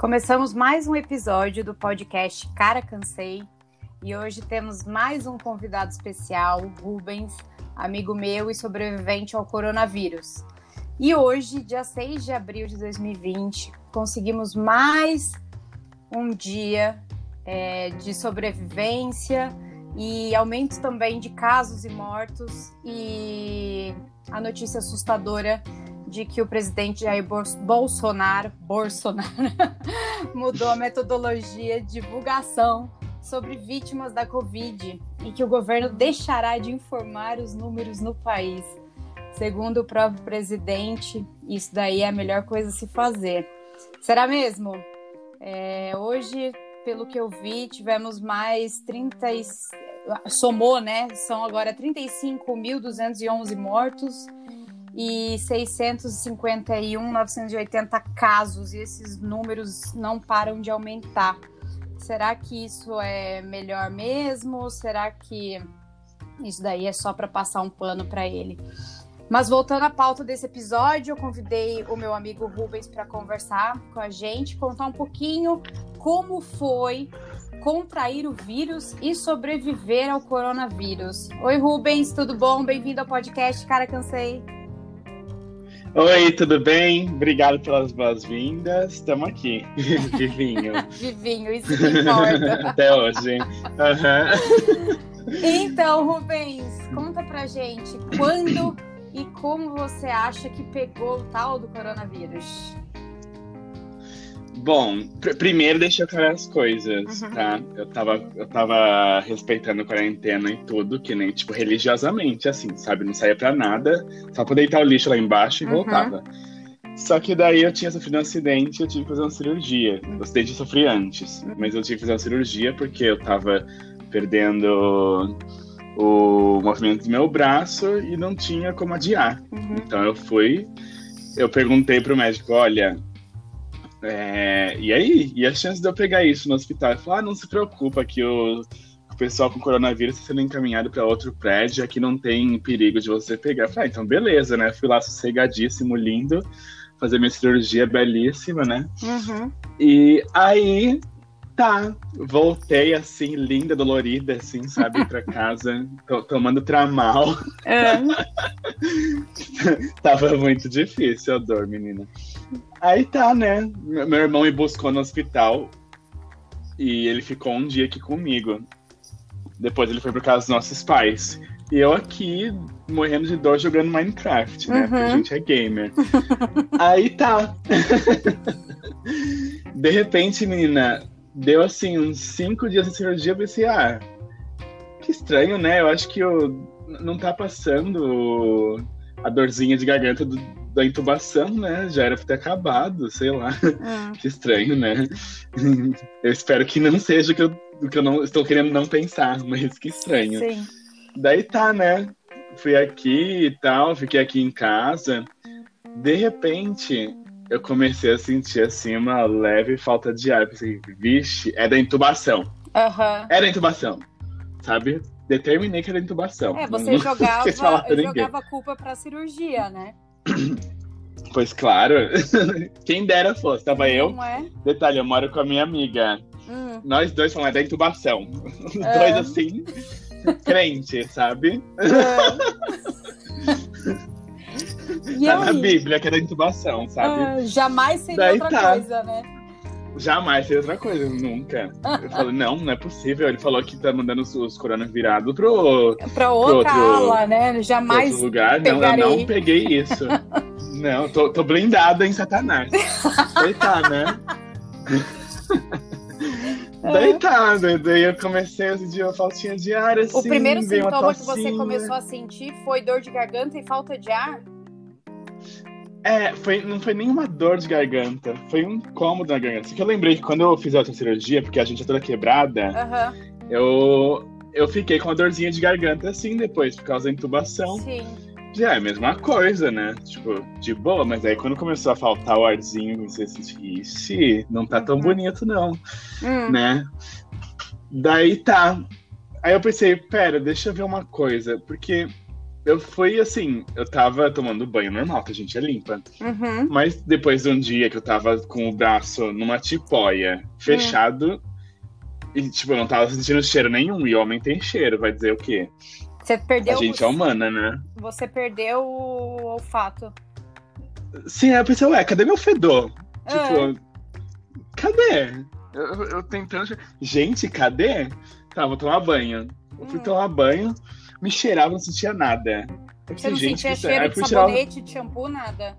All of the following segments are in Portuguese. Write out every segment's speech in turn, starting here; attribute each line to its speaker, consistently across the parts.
Speaker 1: Começamos mais um episódio do podcast Cara Cansei e hoje temos mais um convidado especial, Rubens, amigo meu e sobrevivente ao coronavírus. E hoje, dia 6 de abril de 2020, conseguimos mais um dia é, de sobrevivência e aumento também de casos e mortos e a notícia assustadora de que o presidente Jair Bolsonaro, Bolsonaro mudou a metodologia de divulgação sobre vítimas da Covid e que o governo deixará de informar os números no país. Segundo o próprio presidente, isso daí é a melhor coisa a se fazer. Será mesmo? É, hoje, pelo que eu vi, tivemos mais 30 e... somou, né? São agora 35.211 mortos e 651.980 casos, e esses números não param de aumentar. Será que isso é melhor mesmo? Será que isso daí é só para passar um pano para ele? Mas voltando à pauta desse episódio, eu convidei o meu amigo Rubens para conversar com a gente, contar um pouquinho como foi contrair o vírus e sobreviver ao coronavírus. Oi, Rubens, tudo bom? Bem-vindo ao podcast Cara Cansei.
Speaker 2: Oi, tudo bem? Obrigado pelas boas-vindas. Estamos aqui. Vivinho.
Speaker 1: Vivinho, isso que importa.
Speaker 2: Até hoje. Uhum.
Speaker 1: Então, Rubens, conta pra gente quando e como você acha que pegou o tal do coronavírus?
Speaker 2: Bom, pr primeiro deixa eu aclarar as coisas, uhum. tá? Eu tava, eu tava respeitando a quarentena e tudo, que nem, tipo, religiosamente, assim, sabe? Não saía pra nada, só pra deitar o lixo lá embaixo e uhum. voltava. Só que daí eu tinha sofrido um acidente e eu tive que fazer uma cirurgia. O acidente eu sofri antes, mas eu tive que fazer uma cirurgia porque eu tava perdendo o movimento do meu braço e não tinha como adiar. Uhum. Então eu fui, eu perguntei pro médico, olha, é, e aí? E a chance de eu pegar isso no hospital? Falou, ah, não se preocupa que o, o pessoal com coronavírus está sendo encaminhado para outro prédio, aqui não tem perigo de você pegar. Eu falei, ah, então beleza, né? Fui lá sossegadíssimo, lindo, fazer minha cirurgia belíssima, né? Uhum. E aí, tá, voltei assim, linda, dolorida, assim, sabe, pra casa, tomando tramal. É. Tava muito difícil a dor, menina. Aí tá, né? Meu irmão me buscou no hospital e ele ficou um dia aqui comigo. Depois ele foi por casa dos nossos pais. E eu aqui, morrendo de dor, jogando Minecraft, né? Uhum. Porque a gente é gamer. Aí tá. de repente, menina, deu assim, uns cinco dias de cirurgia. Eu pensei, ah, que estranho, né? Eu acho que eu não tá passando a dorzinha de garganta do, da intubação, né? Já era pra ter acabado, sei lá. É. que estranho, né? eu espero que não seja o que eu, que eu não estou querendo não pensar, mas que estranho. Sim. Daí tá, né? Fui aqui e tal, fiquei aqui em casa. De repente, eu comecei a sentir assim uma leve falta de ar. Pensei, vixe, é da intubação.
Speaker 1: Uhum.
Speaker 2: Da intubação, sabe? Determinei que era intubação.
Speaker 1: É, você não, jogava, jogava a culpa pra cirurgia, né?
Speaker 2: Pois claro. Quem dera fosse. Tava eu.
Speaker 1: É?
Speaker 2: Detalhe, eu moro com a minha amiga. Hum. Nós dois falamos é da intubação. Os é. dois assim, crente, sabe? É. tá na Bíblia que é da intubação, sabe?
Speaker 1: Ah, jamais seria Daí outra tá. coisa, né?
Speaker 2: Jamais seria outra coisa, nunca. Eu falei, não, não é possível. Ele falou que tá mandando os, os coronavirados pro.
Speaker 1: Pra outra pro outro, ala, né? Jamais.
Speaker 2: Outro lugar. Não, eu não peguei isso. não, tô, tô blindada em Satanás. Daí tá, né? Daí tá, daí eu comecei a sentir uma faltinha de ar, assim.
Speaker 1: O primeiro sintoma que você começou a sentir foi dor de garganta e falta de ar?
Speaker 2: É, foi, não foi nenhuma dor de garganta, foi um incômodo na garganta. Só que eu lembrei que quando eu fiz a outra cirurgia, porque a gente é toda quebrada, uhum. eu, eu fiquei com uma dorzinha de garganta assim depois, por causa da intubação.
Speaker 1: Sim.
Speaker 2: Já é a mesma coisa, né? Tipo, de boa, mas aí quando começou a faltar o arzinho, você sentiu, ixi, não tá tão uhum. bonito não, uhum. né? Daí tá. Aí eu pensei, pera, deixa eu ver uma coisa, porque eu fui assim, eu tava tomando banho normal, que a gente é limpa.
Speaker 1: Uhum.
Speaker 2: Mas depois de um dia que eu tava com o braço numa tipóia, fechado, e tipo, eu não tava sentindo cheiro nenhum, e homem tem cheiro, vai dizer o quê?
Speaker 1: Você perdeu
Speaker 2: A gente é humana, né?
Speaker 1: Você perdeu o olfato.
Speaker 2: Sim, aí eu pensei, ué, cadê meu fedor?
Speaker 1: Ah.
Speaker 2: Tipo, cadê? Eu, eu tentando. Gente, cadê? Tá, vou tomar banho. Eu fui
Speaker 1: Hum.
Speaker 2: tomar banho, me cheirava, não sentia nada. Eu
Speaker 1: Você não
Speaker 2: gente,
Speaker 1: sentia
Speaker 2: é?
Speaker 1: Cheiro
Speaker 2: eu
Speaker 1: de
Speaker 2: fui tirar o-
Speaker 1: sabonete, de shampoo, nada?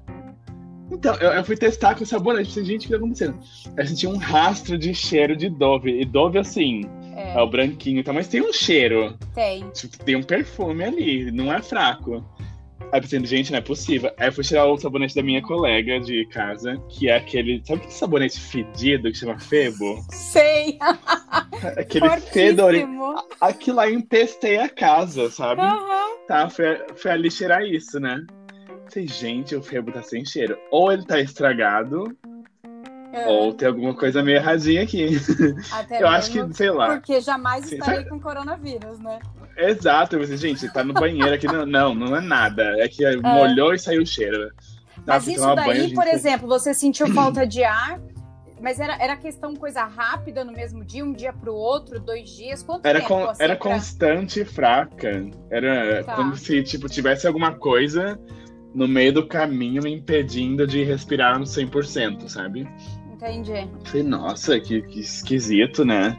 Speaker 2: Então, eu, eu fui testar com sabonete. Pensei, gente, o que tá acontecendo? Eu senti um rastro de cheiro de Dove. E Dove, assim,
Speaker 1: É,
Speaker 2: é o branquinho e tal, mas tem um cheiro.
Speaker 1: tem.
Speaker 2: Tipo, tem um perfume ali, não é fraco. Aí eu pensei, gente, não é possível. Aí eu fui tirar o sabonete da minha colega de casa, que é aquele. Sabe aquele sabonete fedido que chama Febo?
Speaker 1: Sei!
Speaker 2: Aquele fedor.
Speaker 1: Fortíssimo.
Speaker 2: Aquilo lá empestei a casa, sabe?
Speaker 1: Aham.
Speaker 2: Tá, foi, foi ali cheirar isso, né? Pensei, gente, o Febo tá sem cheiro. Ou ele tá estragado,
Speaker 1: É,
Speaker 2: ou tem alguma coisa meio erradinha aqui.
Speaker 1: até
Speaker 2: Eu acho que, sei lá.
Speaker 1: Porque jamais
Speaker 2: Sim,
Speaker 1: estarei
Speaker 2: sabe-
Speaker 1: com coronavírus, né?
Speaker 2: Exato, eu gente, tá no banheiro aqui. Não, não, não é nada. É que molhou e saiu o cheiro. Tá,
Speaker 1: Mas isso daí,
Speaker 2: banho, gente
Speaker 1: por
Speaker 2: foi-
Speaker 1: exemplo, você sentiu falta de ar, mas era, era questão coisa rápida no mesmo dia, um dia pro outro, dois dias? Quanto
Speaker 2: Era,
Speaker 1: tempo?
Speaker 2: con-
Speaker 1: assim,
Speaker 2: era
Speaker 1: pra-
Speaker 2: constante e fraca. Era
Speaker 1: Tá.
Speaker 2: como se, tipo, tivesse alguma coisa no meio do caminho me impedindo de respirar no 100%, sabe?
Speaker 1: Entendi.
Speaker 2: Falei, nossa, que, que esquisito, né?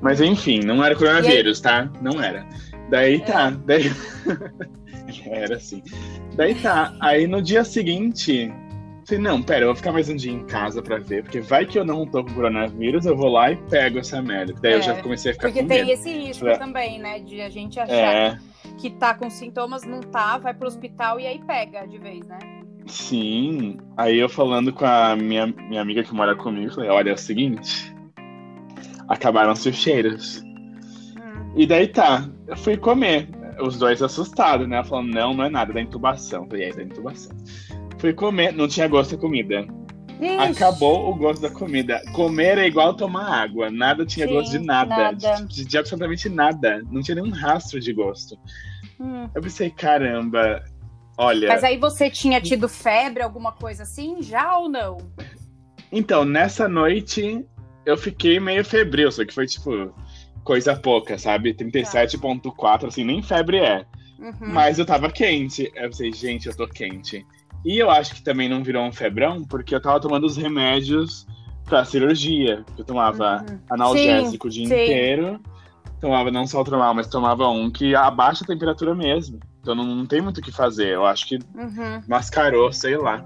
Speaker 2: Mas enfim, não era coronavírus, tá? Não era. Daí tá. Daí... era assim. Daí tá. Aí no dia seguinte, falei, não, pera, eu vou ficar mais um dia em casa pra ver, porque vai que eu não tô com coronavírus, eu vou lá e pego essa merda. Daí eu
Speaker 1: É,
Speaker 2: já comecei a ficar
Speaker 1: Porque
Speaker 2: com
Speaker 1: tem
Speaker 2: medo.
Speaker 1: esse risco
Speaker 2: É.
Speaker 1: também, né? De a gente achar
Speaker 2: É,
Speaker 1: que tá com sintomas, não tá, vai pro hospital e aí pega de vez, né?
Speaker 2: sim. Aí eu falando com a minha, minha amiga que mora comigo, falei, olha, é o seguinte. Acabaram-se os cheiros.
Speaker 1: Hum.
Speaker 2: E daí tá, eu fui comer. Os dois assustados, né? Ela falando, não, não é nada, é da intubação. Falei, é da intubação. Fui comer, não tinha gosto da comida.
Speaker 1: Ixi,
Speaker 2: Acabou o gosto da comida. Comer é igual tomar água. Nada tinha
Speaker 1: Sim,
Speaker 2: gosto de nada.
Speaker 1: nada.
Speaker 2: De, de absolutamente nada. Não tinha nenhum rastro de gosto.
Speaker 1: hum.
Speaker 2: Eu pensei, caramba, olha.
Speaker 1: Mas aí você tinha tido febre, alguma coisa assim, já ou não?
Speaker 2: Então, nessa noite eu fiquei meio febril, só que foi tipo coisa pouca, sabe? 37,4, assim, nem febre é.
Speaker 1: Uhum.
Speaker 2: Mas eu tava quente. Eu pensei, gente, eu tô quente. E eu acho que também não virou um febrão, porque eu tava tomando os remédios pra cirurgia. Eu tomava
Speaker 1: Uhum.
Speaker 2: analgésico o dia
Speaker 1: sim.
Speaker 2: inteiro. Tomava não só o Tromal, mas tomava um que abaixa a temperatura mesmo. Então não, não tem muito o que fazer. Eu acho que
Speaker 1: Uhum.
Speaker 2: mascarou, sei lá.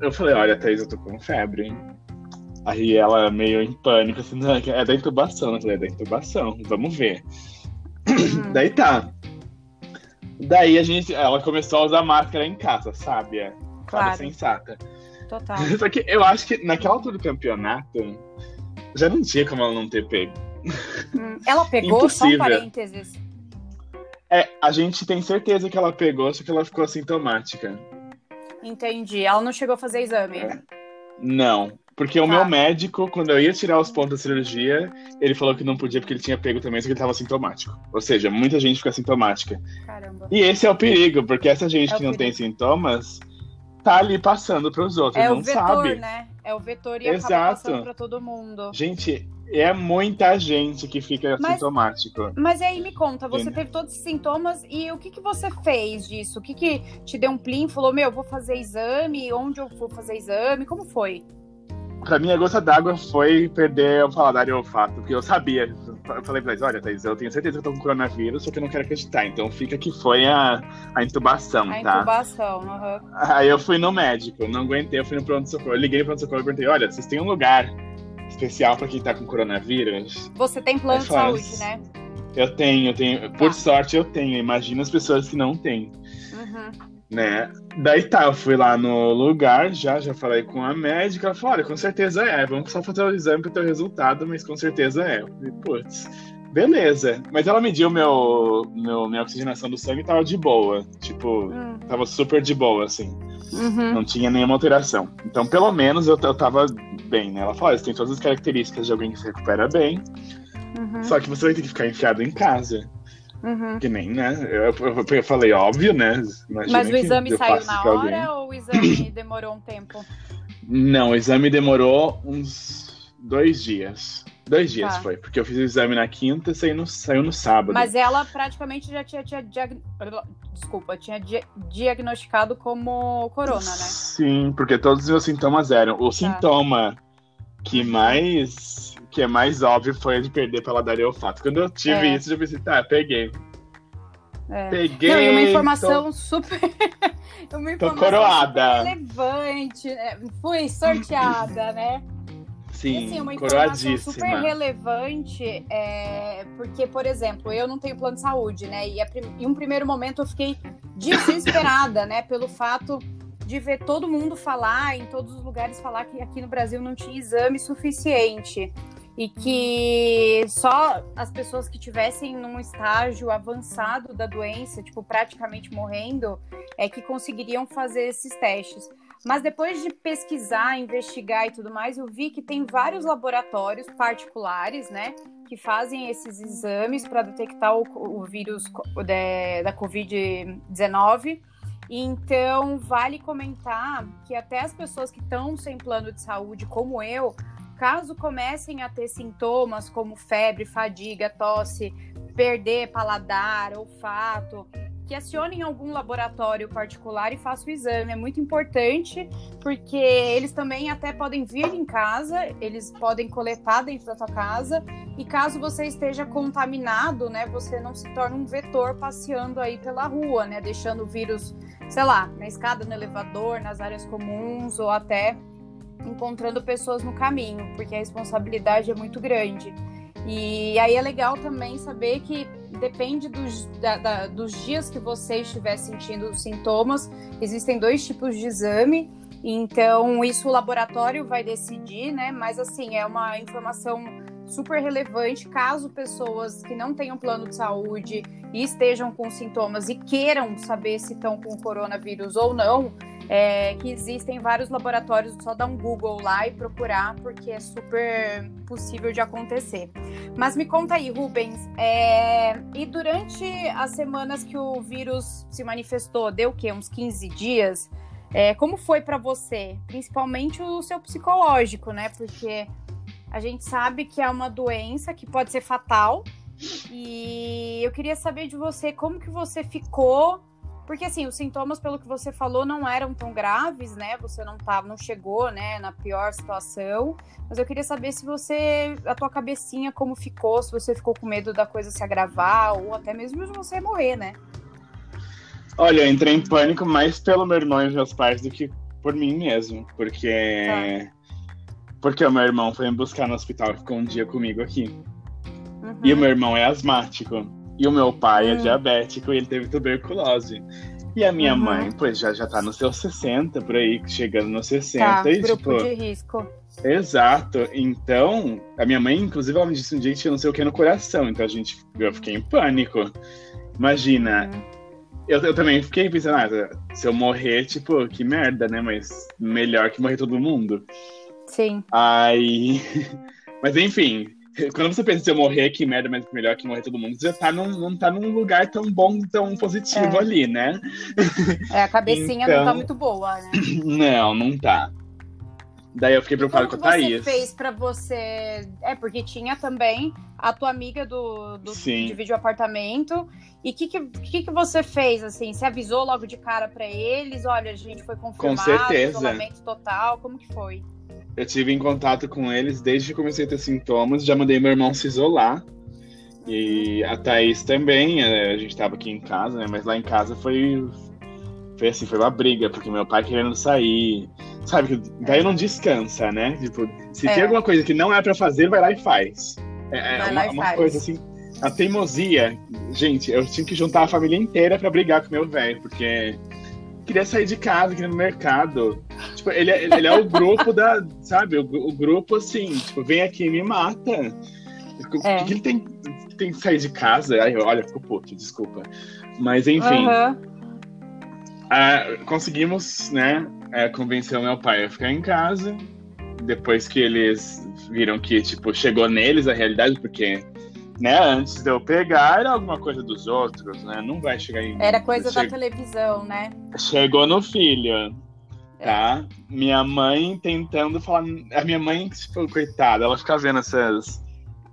Speaker 2: Eu falei, olha, Thaís, eu tô com febre. Aí ela meio em pânico, assim, não, é da intubação. Eu falei, é da intubação, vamos ver.
Speaker 1: Uhum.
Speaker 2: Daí tá. Daí a gente, ela começou a usar máscara em casa, sábia.
Speaker 1: Claro.
Speaker 2: Sábia sensata.
Speaker 1: Total.
Speaker 2: Só que eu acho que naquela altura do campeonato, já não tinha como ela não ter pego.
Speaker 1: Hum. Ela pegou, só um
Speaker 2: Impossível.
Speaker 1: parênteses.
Speaker 2: É, a gente tem certeza que ela pegou, só que ela ficou assintomática.
Speaker 1: Entendi. Ela não chegou a fazer exame.
Speaker 2: É. Não. Porque o
Speaker 1: Tá.
Speaker 2: meu médico, quando eu ia tirar os pontos da cirurgia, ele falou que não podia porque ele tinha pego também, só que ele tava sintomático. Ou seja, muita gente fica sintomática.
Speaker 1: Caramba.
Speaker 2: E esse é o perigo, porque essa gente
Speaker 1: É o
Speaker 2: que não tem
Speaker 1: perigo.
Speaker 2: sintomas tá ali passando pros outros,
Speaker 1: É
Speaker 2: não
Speaker 1: o vetor,
Speaker 2: sabe.
Speaker 1: né? É o vetor e acaba
Speaker 2: Exato.
Speaker 1: passando pra todo mundo.
Speaker 2: Gente, é muita gente que fica
Speaker 1: Mas-
Speaker 2: sintomático.
Speaker 1: Mas aí me conta, você
Speaker 2: Sim.
Speaker 1: teve todos esses sintomas e o que, que você fez disso? O que, que te deu um plim? Falou, meu, vou fazer exame? Onde eu vou fazer exame? Como foi?
Speaker 2: Pra mim, a gota d'água foi perder o paladar e o olfato, porque eu sabia. Eu falei pra eles, olha, Thaís, eu tenho certeza que eu tô com coronavírus, só que eu não quero acreditar. Então fica que foi a, a intubação,
Speaker 1: A
Speaker 2: tá?
Speaker 1: intubação. aham.
Speaker 2: Aí eu fui no médico, não aguentei, eu fui no pronto-socorro. Eu liguei no pronto-socorro e perguntei, olha, vocês têm um lugar especial pra quem tá com coronavírus?
Speaker 1: Você tem plano de saúde, né?
Speaker 2: Eu tenho, eu tenho. Por
Speaker 1: Tá.
Speaker 2: sorte eu tenho. Imagina as pessoas que não têm,
Speaker 1: Uhum.
Speaker 2: Né? Daí tá, eu fui lá no lugar, já, já falei com a médica, ela falou, olha, com certeza é, vamos só fazer o exame pra ter o resultado, mas com certeza é. Eu falei, putz, beleza. Mas ela mediu meu, meu, minha oxigenação do sangue e tava de boa. Tipo,
Speaker 1: Hum.
Speaker 2: tava super de boa, assim.
Speaker 1: Uhum.
Speaker 2: Não tinha nenhuma alteração. Então, pelo menos, eu, eu tava bem, né? Ela falou, olha, você tem todas as características de alguém que se recupera bem,
Speaker 1: Uhum.
Speaker 2: só que você vai ter que ficar enfiado em casa. Uhum. Que nem, né? Eu, eu, eu, falei, óbvio, né?
Speaker 1: Imagina Mas o exame saiu na hora ou o exame demorou um tempo?
Speaker 2: Não, o exame demorou uns dois dias. Dois dias tá. foi, porque eu fiz o exame na quinta e saiu no, saiu no sábado.
Speaker 1: Mas ela praticamente já tinha, tinha diag... desculpa, tinha di diagnosticado como corona, né?
Speaker 2: Sim, porque todos os meus sintomas eram. O tá. sintoma que mais que é mais óbvio foi de perder paladar e olfato. Quando eu tive é. isso, eu pensei, tá, peguei.
Speaker 1: É. Peguei. Não, e uma informação tô... super. uma informação
Speaker 2: tô coroada.
Speaker 1: Relevante. Né? Fui sorteada, né?
Speaker 2: Sim, e, assim, uma informação
Speaker 1: super relevante, é, porque, por exemplo, eu não tenho plano de saúde, né? E em um primeiro momento eu fiquei desesperada, né? Pelo fato de ver todo mundo falar, em todos os lugares falar que aqui no Brasil não tinha exame suficiente e que só as pessoas que tivessem num estágio avançado da doença, tipo praticamente morrendo, é que conseguiriam fazer esses testes. Mas depois de pesquisar, investigar e tudo mais, eu vi que tem vários laboratórios particulares, né, que fazem esses exames para detectar o, o vírus da, da Covid-19. Então, vale comentar que até as pessoas que estão sem plano de saúde, como eu, caso comecem a ter sintomas como febre, fadiga, tosse, perder paladar, olfato, que acionem algum laboratório particular e façam o exame. É muito importante, porque eles também até podem vir em casa, eles podem coletar dentro da tua casa, e caso você esteja contaminado, né, você não se torna um vetor passeando aí pela rua, né, deixando o vírus, sei lá, na escada, no elevador, nas áreas comuns, ou até encontrando pessoas no caminho, porque a responsabilidade é muito grande. E aí é legal também saber que depende dos, da, da, dos dias que você estiver sentindo os sintomas, existem dois tipos de exame, então isso o laboratório vai decidir, né? Mas assim, é uma informação super relevante caso pessoas que não tenham plano de saúde e estejam com sintomas e queiram saber se estão com coronavírus ou não, é, que existem vários laboratórios, só dar um Google lá e procurar, porque é super possível de acontecer. Mas me conta aí, Rubens, é, e durante as semanas que o vírus se manifestou, deu o quê? Uns 15 dias? É, como foi para você? Principalmente o seu psicológico, né? Porque a gente sabe que é uma doença que pode ser fatal. E eu queria saber de você como que você ficou porque assim, os sintomas, pelo que você falou, não eram tão graves, né? Você não tava, não chegou, né, na pior situação. Mas eu queria saber se você, a tua cabecinha como ficou, se você ficou com medo da coisa se agravar ou até mesmo de você morrer, né?
Speaker 2: Olha, eu entrei em pânico mais pelo meu irmão e meus pais do que por mim mesmo, porque tá. porque o meu irmão foi me buscar no hospital e ficou um dia comigo aqui. Uhum. E o meu irmão é asmático. E o meu pai é hum. diabético e ele teve tuberculose. E a minha uhum. mãe, pois já, já tá nos seus 60, por aí, chegando nos 60. Tá, e,
Speaker 1: grupo tipo, de risco.
Speaker 2: Exato. Então, a minha mãe, inclusive, ela me disse um dia que tinha não sei o que no coração. Então a gente, eu fiquei em pânico. Imagina. Uhum. Eu, eu também fiquei pensando, ah, se eu morrer, tipo, que merda, né? Mas melhor que morrer todo mundo.
Speaker 1: Sim.
Speaker 2: Aí. Mas enfim, quando você pensa se eu morrer, que merda, mas melhor que morrer todo mundo, você tá num, não tá num lugar tão bom, tão positivo é. ali, né?
Speaker 1: É, a cabecinha então... não tá então, muito boa, né?
Speaker 2: Não, não tá. Daí eu fiquei preocupado com a Thaís. O que
Speaker 1: você fez pra você... É, porque tinha também a tua amiga do, do Sim. divide o apartamento. E o que, que, que, que você fez, assim? Você avisou logo de cara pra eles? Olha, a gente foi confirmado, com certeza. isolamento total. Como que foi?
Speaker 2: Eu tive em contato com eles desde que comecei a ter sintomas. Já mandei meu irmão se isolar. E a Thaís também. É, a gente tava aqui em casa, né? Mas lá em casa foi. Foi assim, foi uma briga, porque meu pai querendo sair. Sabe, daí não descansa, né? Tipo, se é. tem alguma coisa que não é para fazer, vai lá e faz. É, é uma, uma coisa assim. A teimosia. Gente, eu tinha que juntar a família inteira para brigar com meu velho, porque queria sair de casa, queria ir no mercado. Tipo, ele, é, ele é o grupo da, sabe, o, o, grupo assim, tipo, vem aqui e me mata. O é. que, que, ele tem, tem que sair de casa? Ai, olha, ficou puto, desculpa. Mas enfim. Uhum. conseguimos, né, é, convencer o meu pai a ficar em casa. Depois que eles viram que, tipo, chegou neles a realidade, porque né, antes de eu pegar, era alguma coisa dos outros, né? Não vai chegar em.
Speaker 1: Era coisa che... da televisão, né?
Speaker 2: Chegou no filho. É. Tá? Minha mãe tentando falar. A minha mãe, tipo, coitada, ela fica vendo essas,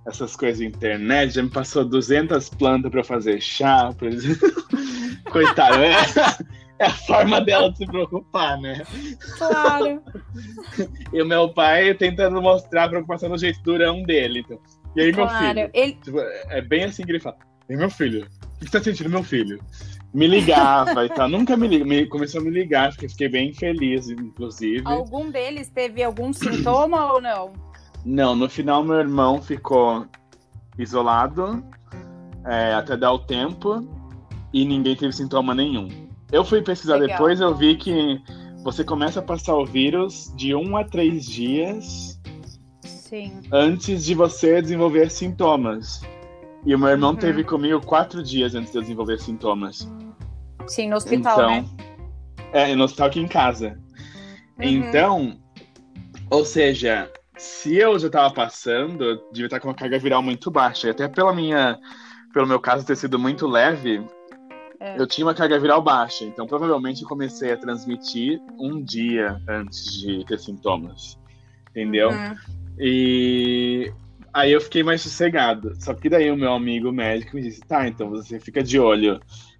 Speaker 2: essas coisas na internet, já me passou 200 plantas pra eu fazer chá, por exemplo. coitada, é, é a forma dela de se preocupar, né?
Speaker 1: Claro.
Speaker 2: e o meu pai tentando mostrar a preocupação do jeito durão dele. Então. E aí, claro, meu filho? Ele... Tipo, é bem assim que ele fala. E meu filho? O que você tá sentindo, meu filho? Me ligava e tal. Nunca me liga. Me, começou a me ligar, fiquei, fiquei bem feliz, inclusive.
Speaker 1: Algum deles teve algum sintoma ou não?
Speaker 2: Não, no final meu irmão ficou isolado é, até dar o tempo e ninguém teve sintoma nenhum. Eu fui pesquisar Legal. depois, eu vi que você começa a passar o vírus de um a três dias
Speaker 1: Sim.
Speaker 2: antes de você desenvolver sintomas. E o meu irmão uhum. teve comigo quatro dias antes de eu desenvolver sintomas.
Speaker 1: Sim, no hospital, então, né?
Speaker 2: É, no hospital aqui em casa. Uhum. Então, ou seja, se eu já estava passando, eu devia estar com uma carga viral muito baixa. E até pela minha, pelo meu caso ter sido muito leve, é. eu tinha uma carga viral baixa. Então, provavelmente, eu comecei a transmitir um dia antes de ter sintomas. Entendeu? Uhum. E aí eu fiquei mais sossegado. Só que daí o meu amigo médico me disse: tá, então você fica de olho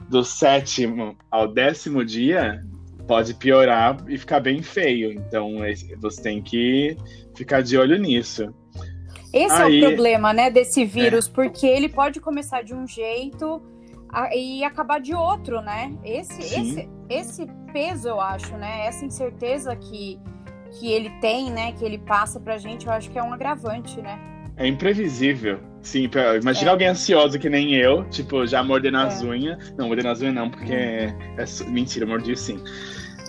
Speaker 2: do sétimo ao décimo dia, pode piorar e ficar bem feio. Então você tem que ficar de olho nisso.
Speaker 1: Esse aí, é o problema, né, desse vírus, é. porque ele pode começar de um jeito e acabar de outro, né? Esse, esse, esse peso, eu acho, né? Essa incerteza que que ele tem, né, que ele passa pra gente, eu acho que é um agravante, né?
Speaker 2: É imprevisível. Sim, imagina é. alguém ansioso que nem eu, tipo, já mordendo é. as unhas. Não, mordendo as unhas não, porque é, é mentira, mordi sim.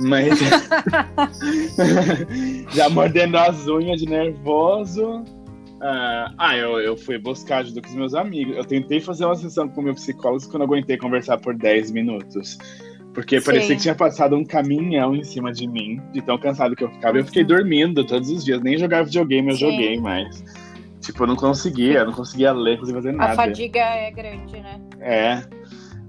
Speaker 2: Mas já mordendo as unhas de nervoso. Uh, ah, eu, eu fui buscar ajuda com os meus amigos. Eu tentei fazer uma sessão com o meu psicólogo quando aguentei conversar por 10 minutos. Porque Sim. parecia que tinha passado um caminhão em cima de mim, de tão cansado que eu ficava. Eu fiquei dormindo todos os dias, nem jogar videogame eu Sim. joguei mais. Tipo, eu não conseguia, eu não conseguia ler, não conseguia fazer nada.
Speaker 1: A fadiga é grande, né?
Speaker 2: É.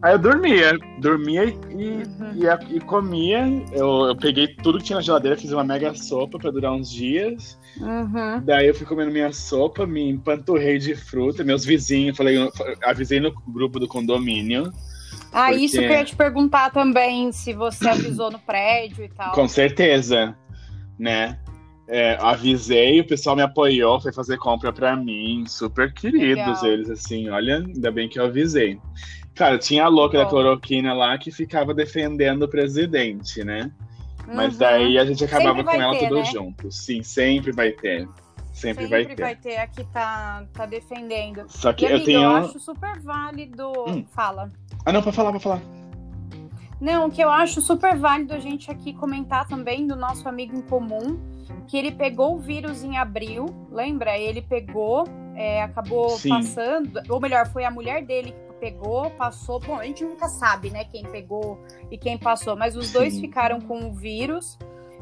Speaker 2: Aí eu dormia, dormia e, uhum. e, e, comia. Eu, eu, peguei tudo que tinha na geladeira, fiz uma mega sopa para durar uns dias.
Speaker 1: Uhum.
Speaker 2: Daí eu fui comendo minha sopa, me empanturrei de fruta. Meus vizinhos, falei, avisei no grupo do condomínio.
Speaker 1: Ah, porque... isso que eu ia te perguntar também, se você avisou no prédio e tal.
Speaker 2: Com certeza, né? É, avisei, o pessoal me apoiou, foi fazer compra para mim, super queridos Legal. eles, assim, olha, ainda bem que eu avisei. Cara, tinha a louca Bom. da cloroquina lá que ficava defendendo o presidente, né? Uhum. Mas daí a gente acabava com ela ter, tudo né? junto. Sim, sempre vai ter. Sempre, sempre vai ter.
Speaker 1: vai ter aqui tá, tá defendendo.
Speaker 2: Só que
Speaker 1: e,
Speaker 2: eu
Speaker 1: amiga,
Speaker 2: tenho.
Speaker 1: Eu acho super válido. Hum. Fala.
Speaker 2: Ah, não, pra falar, pra falar.
Speaker 1: Não, o que eu acho super válido a gente aqui comentar também do nosso amigo em comum, que ele pegou o vírus em abril, lembra? Ele pegou, é, acabou Sim. passando, ou melhor, foi a mulher dele que pegou, passou. Bom, a gente nunca sabe, né, quem pegou e quem passou, mas os Sim. dois ficaram com o vírus.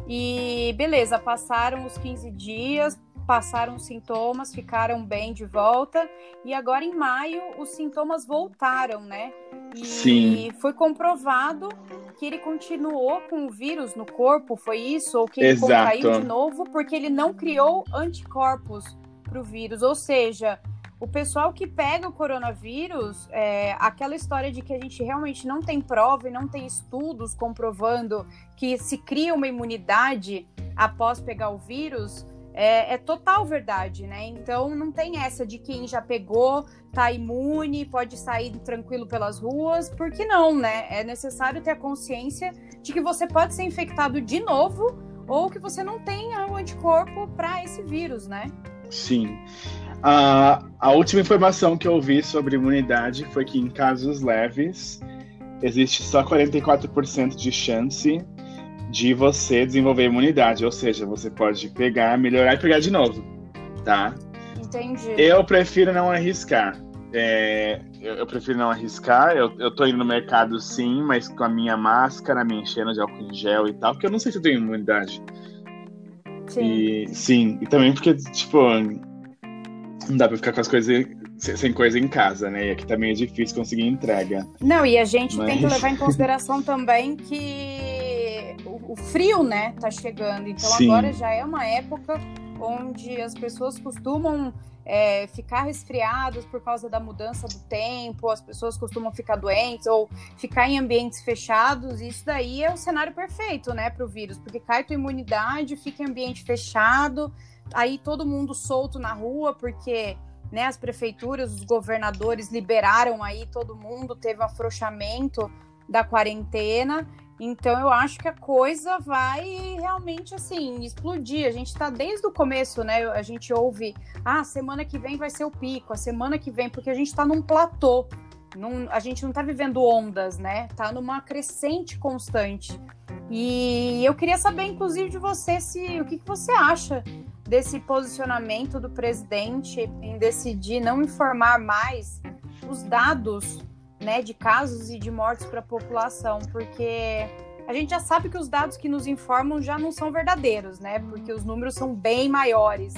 Speaker 1: E beleza, passaram os 15 dias, passaram os sintomas, ficaram bem de volta. E agora em maio os sintomas voltaram, né? E
Speaker 2: Sim.
Speaker 1: foi comprovado que ele continuou com o vírus no corpo, foi isso? Ou que ele
Speaker 2: Exato.
Speaker 1: contraiu de novo porque ele não criou anticorpos para o vírus. Ou seja, o pessoal que pega o coronavírus, é, aquela história de que a gente realmente não tem prova e não tem estudos comprovando que se cria uma imunidade após pegar o vírus, é, é, total verdade, né? Então não tem essa de quem já pegou, tá imune, pode sair tranquilo pelas ruas, porque não, né? É necessário ter a consciência de que você pode ser infectado de novo ou que você não tenha o anticorpo para esse vírus, né?
Speaker 2: Sim. A, a última informação que eu vi sobre imunidade foi que em casos leves existe só 44% de chance de você desenvolver imunidade, ou seja, você pode pegar, melhorar e pegar de novo, tá?
Speaker 1: Entendi.
Speaker 2: Eu prefiro não arriscar. É, eu, eu, prefiro não arriscar. Eu, eu tô indo no mercado sim, mas com a minha máscara, me enchendo de álcool em gel e tal, porque eu não sei se eu tenho imunidade.
Speaker 1: Sim.
Speaker 2: E, sim, e também porque, tipo, não dá pra ficar com as coisas sem coisa em casa, né? E aqui também é difícil conseguir entrega.
Speaker 1: Não, e a gente Mas... tem que levar em consideração também que o, frio, né, tá chegando. Então Sim. agora já é uma época onde as pessoas costumam é, ficar resfriadas por causa da mudança do tempo, as pessoas costumam ficar doentes ou ficar em ambientes fechados. Isso daí é o cenário perfeito, né, para o vírus, porque cai tua imunidade, fica em ambiente fechado, aí todo mundo solto na rua, porque né, as prefeituras, os governadores liberaram aí todo mundo, teve um afrouxamento da quarentena. Então eu acho que a coisa vai realmente assim explodir. A gente está desde o começo, né? A gente ouve, ah, semana que vem vai ser o pico, a semana que vem, porque a gente está num platô. Num, a gente não está vivendo ondas, né? Tá numa crescente constante. E eu queria saber, inclusive, de você se o que, que você acha desse posicionamento do presidente em decidir não informar mais os dados né, de casos e de mortes para a população, porque a gente já sabe que os dados que nos informam já não são verdadeiros, né? Porque os números são bem maiores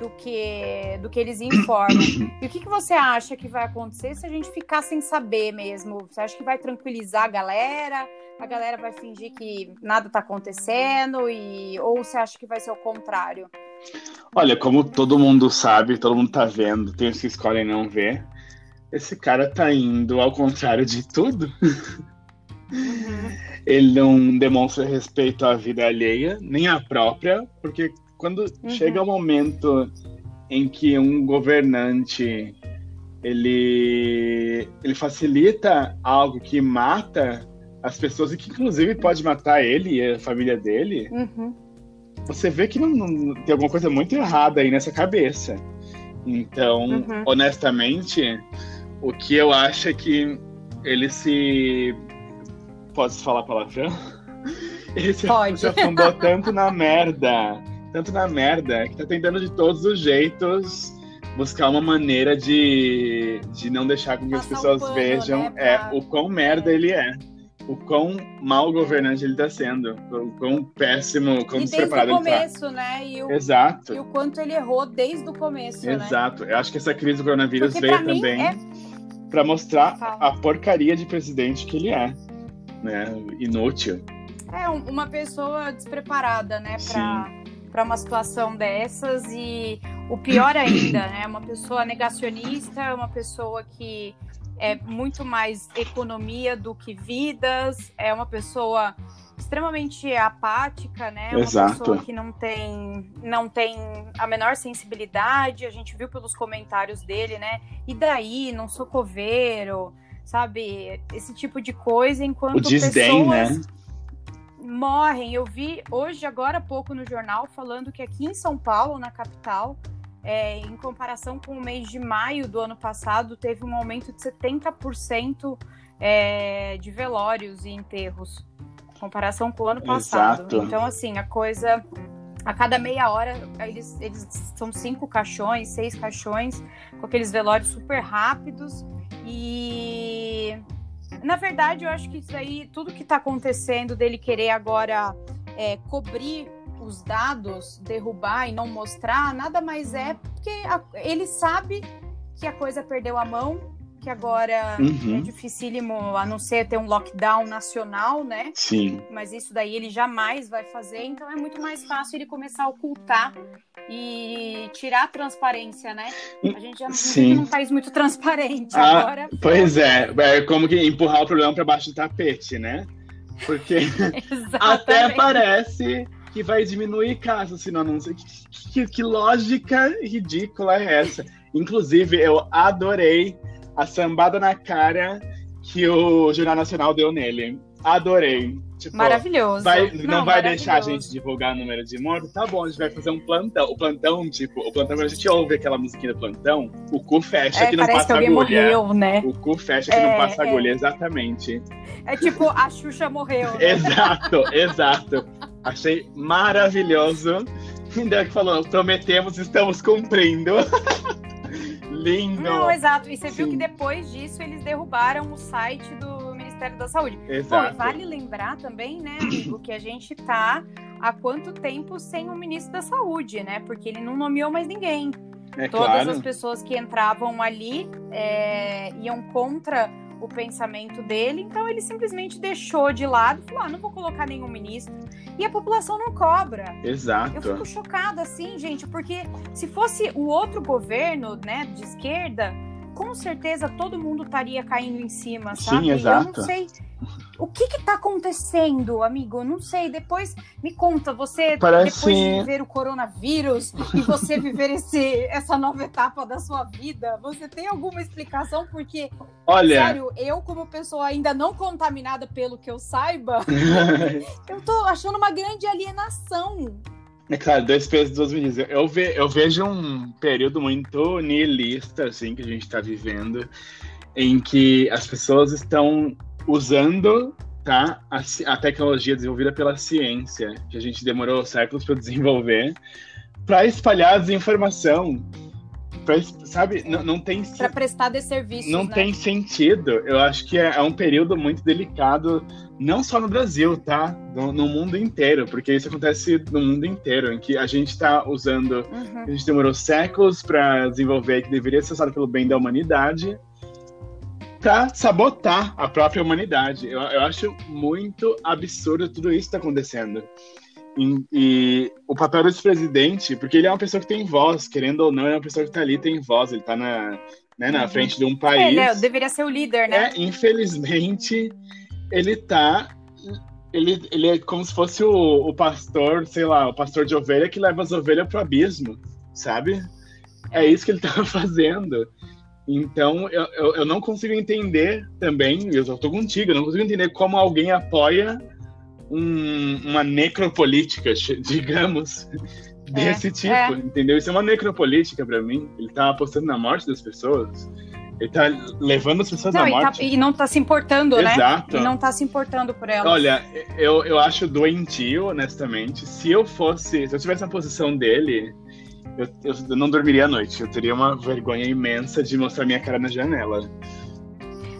Speaker 1: do que do que eles informam. E o que, que você acha que vai acontecer se a gente ficar sem saber mesmo? Você acha que vai tranquilizar a galera? A galera vai fingir que nada está acontecendo e ou você acha que vai ser o contrário?
Speaker 2: Olha, como todo mundo sabe, todo mundo está vendo, tem os que escolhem não ver esse cara tá indo ao contrário de tudo. Uhum. Ele não demonstra respeito à vida alheia, nem à própria, porque quando uhum. chega o momento em que um governante ele, ele facilita algo que mata as pessoas e que inclusive pode matar ele e a família dele, uhum. você vê que não, não, tem alguma coisa muito errada aí nessa cabeça. Então, uhum. honestamente, o que eu acho é que ele se. Posso falar palavrão? Ele se, Pode. se afundou tanto na merda, tanto na merda, que tá tentando de todos os jeitos buscar uma maneira de, de não deixar com que Passar as pessoas um pano, vejam né, é, pra... é, o quão merda é. ele é. O quão mal governante ele está sendo, o quão péssimo, quão e despreparado
Speaker 1: ele. Desde o começo, né? E o,
Speaker 2: Exato.
Speaker 1: E o quanto ele errou desde o começo,
Speaker 2: né? Exato. Né? Eu acho que essa crise do coronavírus Porque veio também. É para mostrar a porcaria de presidente que ele é, né? Inútil.
Speaker 1: É uma pessoa despreparada, né, para uma situação dessas e o pior ainda, né, uma pessoa negacionista, uma pessoa que é muito mais economia do que vidas, é uma pessoa extremamente apática, né? Uma
Speaker 2: Exato.
Speaker 1: pessoa que não tem, não tem a menor sensibilidade. A gente viu pelos comentários dele, né? E daí, não sou coveiro, sabe? Esse tipo de coisa, enquanto o desdém, pessoas né? morrem. Eu vi hoje, agora há pouco, no jornal, falando que aqui em São Paulo, na capital, é, em comparação com o mês de maio do ano passado, teve um aumento de 70% é, de velórios e enterros comparação com o ano passado. Exato. Então, assim, a coisa. A cada meia hora, eles, eles são cinco caixões, seis caixões, com aqueles velórios super rápidos. E na verdade, eu acho que isso aí, tudo que está acontecendo dele querer agora é, cobrir os dados, derrubar e não mostrar, nada mais é porque a, ele sabe que a coisa perdeu a mão que agora uhum. é dificílimo, a não ser ter um lockdown nacional, né?
Speaker 2: Sim.
Speaker 1: Mas isso daí ele jamais vai fazer, então é muito mais fácil ele começar a ocultar e tirar a transparência, né? A gente já Sim. um país muito transparente ah, agora.
Speaker 2: Pois é, é como que empurrar o problema para baixo do tapete, né? Porque até parece que vai diminuir casos se não anuncia. Que, que, que lógica ridícula é essa? Inclusive, eu adorei a sambada na cara que o Jornal Nacional deu nele. Adorei.
Speaker 1: Tipo, maravilhoso.
Speaker 2: Vai, não, não vai deixar a gente divulgar o número de mortos? Tá bom, a gente vai fazer um plantão. O plantão, tipo, o plantão, quando a gente ouve aquela musiquinha do plantão, o cu fecha é, que não passa que agulha. Morreu, né? O cu fecha que é, não passa é. agulha, exatamente.
Speaker 1: É tipo, a Xuxa morreu.
Speaker 2: Né? exato, exato. Achei maravilhoso. Ainda que falou, prometemos, estamos cumprindo. Lindo!
Speaker 1: Não, exato. E você Sim. viu que depois disso eles derrubaram o site do Ministério da Saúde.
Speaker 2: Exato.
Speaker 1: Bom, vale lembrar também, né, amigo, que a gente tá há quanto tempo sem o ministro da Saúde, né? Porque ele não nomeou mais ninguém.
Speaker 2: É
Speaker 1: Todas
Speaker 2: claro.
Speaker 1: as pessoas que entravam ali é, iam contra o pensamento dele, então ele simplesmente deixou de lado falou: ah, não vou colocar nenhum ministro. E a população não cobra. Eu
Speaker 2: Exato.
Speaker 1: fico chocada, assim, gente, porque se fosse o outro governo, né, de esquerda, com certeza todo mundo estaria caindo em cima,
Speaker 2: Sim,
Speaker 1: sabe? Eu
Speaker 2: exato.
Speaker 1: não sei. O que que tá acontecendo, amigo? Não sei. Depois me conta, você
Speaker 2: Parece-
Speaker 1: depois de viver o coronavírus e você viver esse, essa nova etapa da sua vida, você tem alguma explicação? Porque,
Speaker 2: Olha,
Speaker 1: sério, eu como pessoa ainda não contaminada pelo que eu saiba, eu tô achando uma grande alienação.
Speaker 2: é claro, dois pesos, duas medidas. Eu, ve- eu vejo um período muito nihilista, assim, que a gente está vivendo, em que as pessoas estão usando tá, a, a tecnologia desenvolvida pela ciência, que a gente demorou séculos para desenvolver, para espalhar a desinformação. Pra, sabe, não, não tem
Speaker 1: Pra prestar desserviços,
Speaker 2: não
Speaker 1: né?
Speaker 2: tem sentido. Eu acho que é, é um período muito delicado, não só no Brasil, tá? No, no mundo inteiro, porque isso acontece no mundo inteiro, em que a gente está usando,
Speaker 1: Uhum.
Speaker 2: a gente demorou séculos para desenvolver que deveria ser usado pelo bem da humanidade, para sabotar a própria humanidade. Eu, eu acho muito absurdo tudo isso que está acontecendo. E, e o papel desse presidente, porque ele é uma pessoa que tem voz, querendo ou não, ele é uma pessoa que está ali, tem voz, ele está na, né, na
Speaker 1: Uhum.
Speaker 2: frente de um
Speaker 1: É,
Speaker 2: país.
Speaker 1: é- deveria ser o líder, né?
Speaker 2: É, infelizmente, ele tá. Ele, ele é como se fosse o, o pastor, sei lá, o pastor de ovelha que leva as ovelhas pro abismo, sabe? É isso que ele tava fazendo. Então, eu, eu, eu não consigo entender também, eu tô contigo, eu não consigo entender como alguém apoia um- uma necropolítica, digamos, desse tipo,
Speaker 1: é.
Speaker 2: entendeu? Isso é uma necropolítica pra mim. Ele tá apostando na morte das pessoas. Ele tá levando as pessoas
Speaker 1: Não,
Speaker 2: à
Speaker 1: e, tá-
Speaker 2: morte.
Speaker 1: e não tá se importando, né?
Speaker 2: Exato.
Speaker 1: E não tá se importando por ela.
Speaker 2: Olha, eu, eu acho doentio, honestamente. Se eu fosse, se eu tivesse na posição dele, eu, eu não dormiria à noite. Eu teria uma vergonha imensa de mostrar minha cara na janela.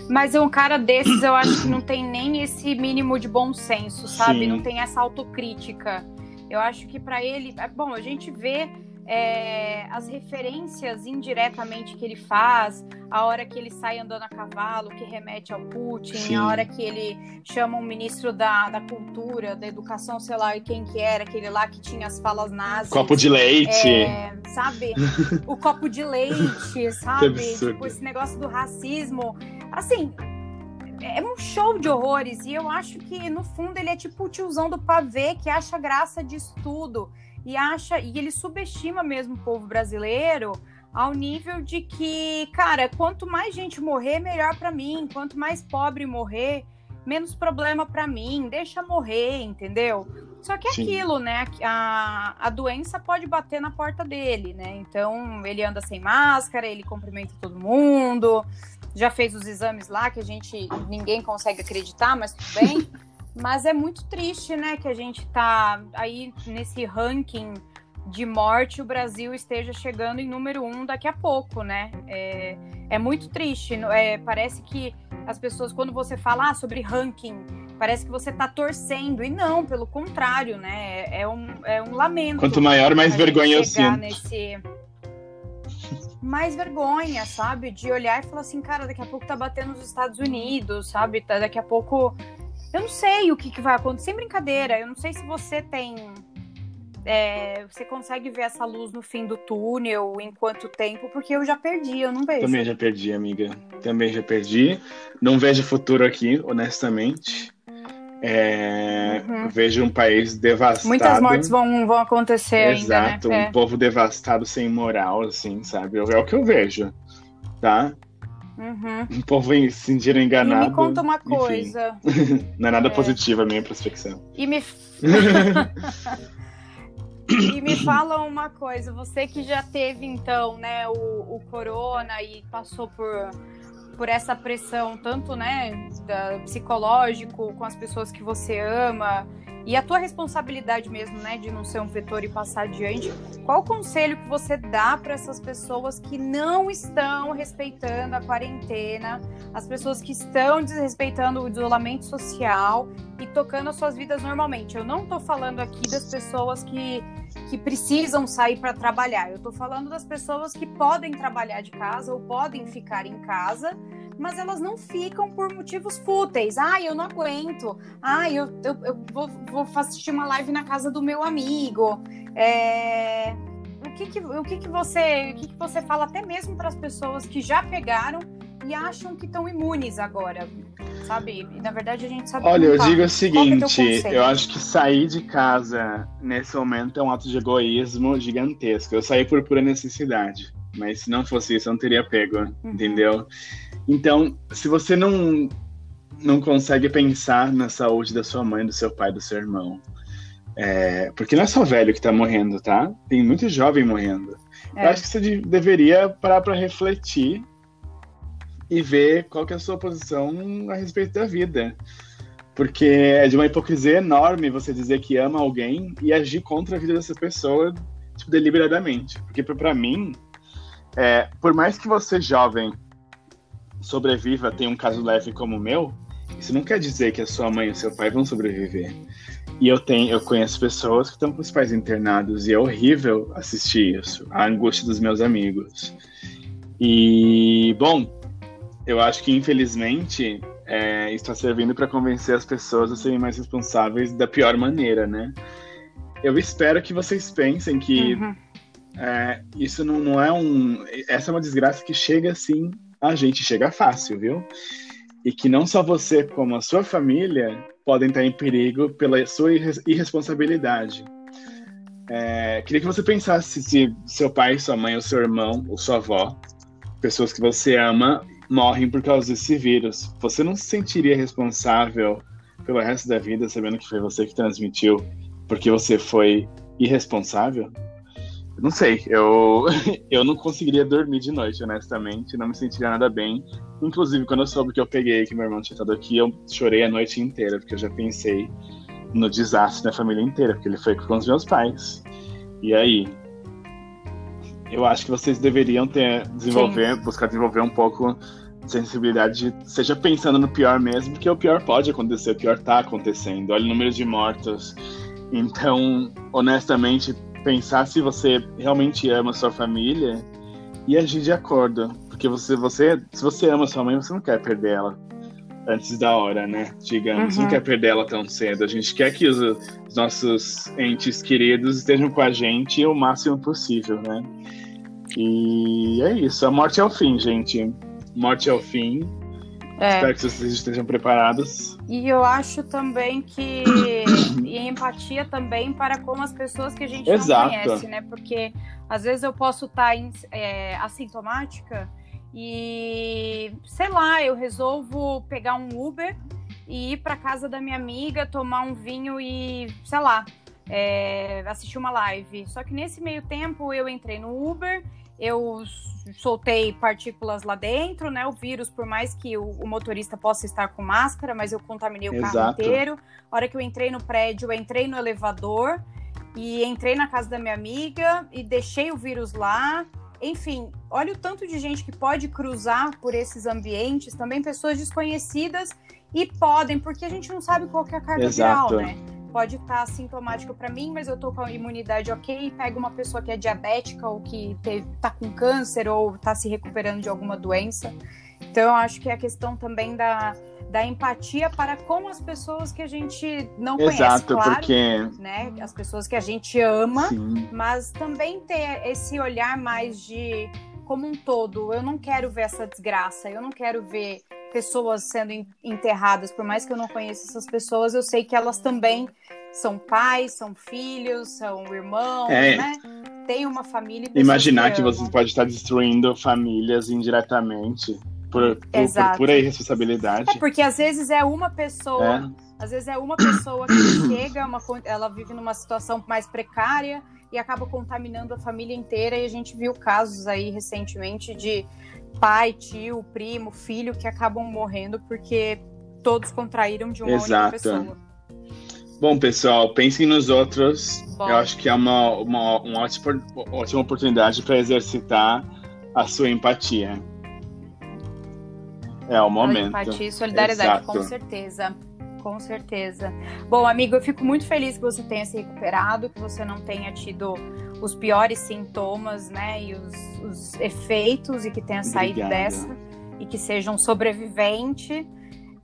Speaker 1: Mas um cara desses, eu acho que não tem nem esse mínimo de bom senso, sabe?
Speaker 2: Sim.
Speaker 1: Não tem essa autocrítica. Eu acho que pra ele, é bom, a gente vê é, as referências indiretamente que ele faz, a hora que ele sai andando a cavalo, que remete ao Putin,
Speaker 2: Sim.
Speaker 1: a hora que ele chama um ministro da, da cultura, da educação, sei lá, e quem que era, aquele lá que tinha as falas nazis.
Speaker 2: Copo de leite.
Speaker 1: É, sabe? O copo de leite, sabe? Tipo, esse negócio do racismo. Assim, é um show de horrores. E eu acho que, no fundo, ele é tipo o tiozão do pavê que acha graça disso tudo. E acha. E ele subestima mesmo o povo brasileiro ao nível de que, cara, quanto mais gente morrer, melhor pra mim. Quanto mais pobre morrer, menos problema pra mim. Deixa morrer, entendeu? Só que é
Speaker 2: Sim.
Speaker 1: aquilo, né? A, a doença pode bater na porta dele, né? Então ele anda sem máscara, ele cumprimenta todo mundo, já fez os exames lá que a gente ninguém consegue acreditar, mas tudo bem. mas é muito triste, né, que a gente tá aí nesse ranking de morte, o Brasil esteja chegando em número um daqui a pouco, né? É, é muito triste. É, parece que as pessoas, quando você fala ah, sobre ranking, parece que você tá torcendo. E não, pelo contrário, né? É um, é um lamento.
Speaker 2: Quanto maior, mais vergonha eu sinto.
Speaker 1: nesse mais vergonha, sabe? De olhar e falar assim, cara, daqui a pouco tá batendo nos Estados Unidos, sabe? Tá, daqui a pouco. Eu não sei o que, que vai acontecer. Sem brincadeira, eu não sei se você tem. é, você consegue ver essa luz no fim do túnel em quanto tempo, porque eu já perdi, eu não vejo.
Speaker 2: Também já perdi, amiga. Também já perdi. Não vejo futuro aqui, honestamente. É,
Speaker 1: Uhum.
Speaker 2: Vejo um país devastado.
Speaker 1: Muitas mortes vão, vão acontecer
Speaker 2: Exato,
Speaker 1: ainda, né?
Speaker 2: um povo devastado sem moral, assim, sabe? É o que eu vejo, tá?
Speaker 1: Uhum.
Speaker 2: Um povo en- se sentindo
Speaker 1: E
Speaker 2: enganado.
Speaker 1: me conta uma
Speaker 2: enfim.
Speaker 1: coisa.
Speaker 2: Não é nada
Speaker 1: É.
Speaker 2: positivo a minha prospecção.
Speaker 1: E me E me fala uma coisa, você que já teve então, né, o, o corona e passou por, por essa pressão, tanto, né, da, psicológico com as pessoas que você ama e a tua responsabilidade mesmo, né, de não ser um vetor e passar adiante. Qual o conselho que você dá para essas pessoas que não estão respeitando a quarentena, as pessoas que estão desrespeitando o isolamento social e tocando as suas vidas normalmente? Eu não tô falando aqui das pessoas que que precisam sair para trabalhar. Eu estou falando das pessoas que podem trabalhar de casa ou podem ficar em casa, mas elas não ficam por motivos fúteis. Ah, eu não aguento. Ah, eu, eu, eu vou, vou, assistir uma live na casa do meu amigo. É... O que que, o que que você, o que que você fala até mesmo para as pessoas que já pegaram e acham que estão imunes agora? sabe? E na verdade a gente sabe.
Speaker 2: Olha, eu tá. digo o é seguinte: é eu acho que sair de casa nesse momento é um ato de egoísmo gigantesco. Eu saí por pura necessidade, mas se não fosse isso, eu não teria pego, uhum. entendeu? Então, se você não não consegue pensar na saúde da sua mãe, do seu pai, do seu irmão, é, porque não é só velho que tá morrendo, tá? Tem muito jovem morrendo. É. Eu acho que você de, deveria parar para refletir e ver qual que é a sua posição a respeito da vida. Porque é de uma hipocrisia enorme você dizer que ama alguém e agir contra a vida dessa pessoa tipo, deliberadamente. Porque para mim, é, por mais que você jovem sobreviva, tenha um caso leve como o meu, isso não quer dizer que a sua mãe e o seu pai vão sobreviver. E eu tenho, eu conheço pessoas que estão com os pais internados e é horrível assistir isso, a angústia dos meus amigos. E bom, eu acho que, infelizmente, é, está servindo para convencer as pessoas a serem mais responsáveis da pior maneira, né? Eu espero que vocês pensem que uhum. é, isso não, não é um. Essa é uma desgraça que chega assim, a gente chega fácil, viu? E que não só você, como a sua família, podem estar em perigo pela sua irresponsabilidade. É, queria que você pensasse se seu pai, sua mãe, ou seu irmão, ou sua avó, pessoas que você ama, morrem por causa desse vírus. Você não se sentiria responsável pelo resto da vida sabendo que foi você que transmitiu porque você foi irresponsável? Não sei, eu, eu não conseguiria dormir de noite, honestamente, não me sentiria nada bem. Inclusive, quando eu soube que eu peguei que meu irmão tinha estado aqui, eu chorei a noite inteira, porque eu já pensei no desastre da família inteira, porque ele foi com os meus pais. E aí, eu acho que vocês deveriam ter desenvolver, Sim. buscar desenvolver um pouco de sensibilidade, seja pensando no pior mesmo, porque o pior pode acontecer, o pior tá acontecendo. Olha o número de mortos. Então, honestamente, pensar se você realmente ama sua família e agir de acordo, porque você, você, se você ama sua mãe, você não quer perder ela antes da hora, né? Digamos, uhum. não quer perder ela tão cedo. A gente quer que os, os nossos entes queridos estejam com a gente o máximo possível, né? E é isso. A morte é o fim, gente. Morte é o fim. É. Espero que vocês estejam preparados.
Speaker 1: E eu acho também que. e empatia também para com as pessoas que a gente Exato. não conhece, né? Porque às vezes eu posso estar tá é, assintomática e, sei lá, eu resolvo pegar um Uber e ir para casa da minha amiga, tomar um vinho e, sei lá, é, assistir uma live. Só que nesse meio tempo eu entrei no Uber eu soltei partículas lá dentro, né? O vírus, por mais que o, o motorista possa estar com máscara, mas eu contaminei o Exato. carro inteiro. A hora que eu entrei no prédio, eu entrei no elevador e entrei na casa da minha amiga e deixei o vírus lá. Enfim, olha o tanto de gente que pode cruzar por esses ambientes, também pessoas desconhecidas e podem, porque a gente não sabe qual é a carga Exato. viral, né? pode estar sintomático para mim, mas eu tô com a imunidade ok, pega uma pessoa que é diabética ou que teve, tá com câncer ou tá se recuperando de alguma doença. Então eu acho que é a questão também da, da empatia para com as pessoas que a gente não conhece, Exato, claro, porque... né? As pessoas que a gente ama, Sim. mas também ter esse olhar mais de como um todo. Eu não quero ver essa desgraça, eu não quero ver pessoas sendo enterradas, por mais que eu não conheça essas pessoas, eu sei que elas também são pais, são filhos, são irmãos, é. né? Tem uma família.
Speaker 2: Imaginar que, que você pode estar destruindo famílias indiretamente por, por, pura irresponsabilidade.
Speaker 1: É porque às vezes é uma pessoa, é. às vezes é uma pessoa que chega, uma, ela vive numa situação mais precária e acaba contaminando a família inteira. E a gente viu casos aí recentemente de pai, tio, primo, filho que acabam morrendo porque todos contraíram de uma Exato. única pessoa.
Speaker 2: Bom, pessoal, pensem nos outros. Bom. Eu acho que é uma, uma, uma ótima, ótima oportunidade para exercitar a sua empatia. É o momento.
Speaker 1: Empatia e solidariedade, Exato. com certeza. Com certeza. Bom, amigo, eu fico muito feliz que você tenha se recuperado, que você não tenha tido os piores sintomas, né, e os, os efeitos, e que tenha saído Obrigada. dessa, e que seja um sobrevivente.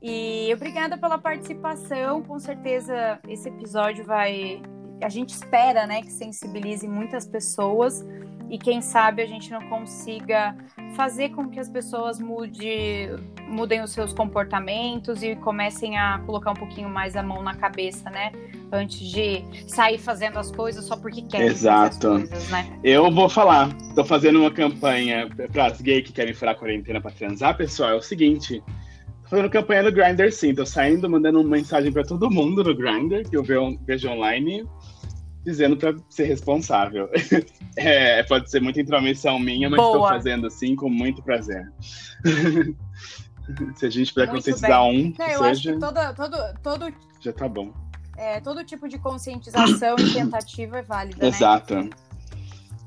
Speaker 1: E obrigada pela participação. Com certeza esse episódio vai. A gente espera, né, que sensibilize muitas pessoas e quem sabe a gente não consiga fazer com que as pessoas mude, mudem os seus comportamentos e comecem a colocar um pouquinho mais a mão na cabeça, né? Antes de sair fazendo as coisas só porque querem
Speaker 2: Exato.
Speaker 1: Coisas, né?
Speaker 2: Eu vou falar, tô fazendo uma campanha para as gays que querem furar a quarentena para transar, pessoal, é o seguinte. Tô fazendo campanha no Grindr, sim. Tô saindo, mandando uma mensagem para todo mundo no Grindr, que eu vejo online dizendo para ser responsável. É, pode ser muita intromissão minha, mas estou fazendo assim com muito prazer. Se a gente puder muito conscientizar bem. um,
Speaker 1: Não, eu seja... acho que todo, todo, todo...
Speaker 2: Já tá bom.
Speaker 1: É, todo tipo de conscientização e tentativa é válida,
Speaker 2: Exato. Né?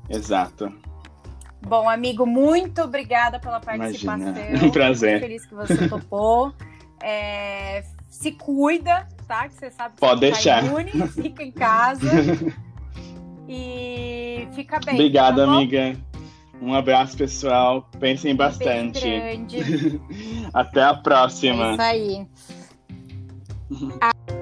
Speaker 2: Exato.
Speaker 1: Bom, amigo, muito obrigada pela participação. Imagina.
Speaker 2: Um prazer.
Speaker 1: Muito feliz que você topou. É, se cuida, tá? Que você sabe que
Speaker 2: Pode você deixar.
Speaker 1: Tá imune, fica em casa. e fica bem.
Speaker 2: Obrigado, tá amiga. Um abraço, pessoal. Pensem bastante. Até a próxima.
Speaker 1: É isso aí.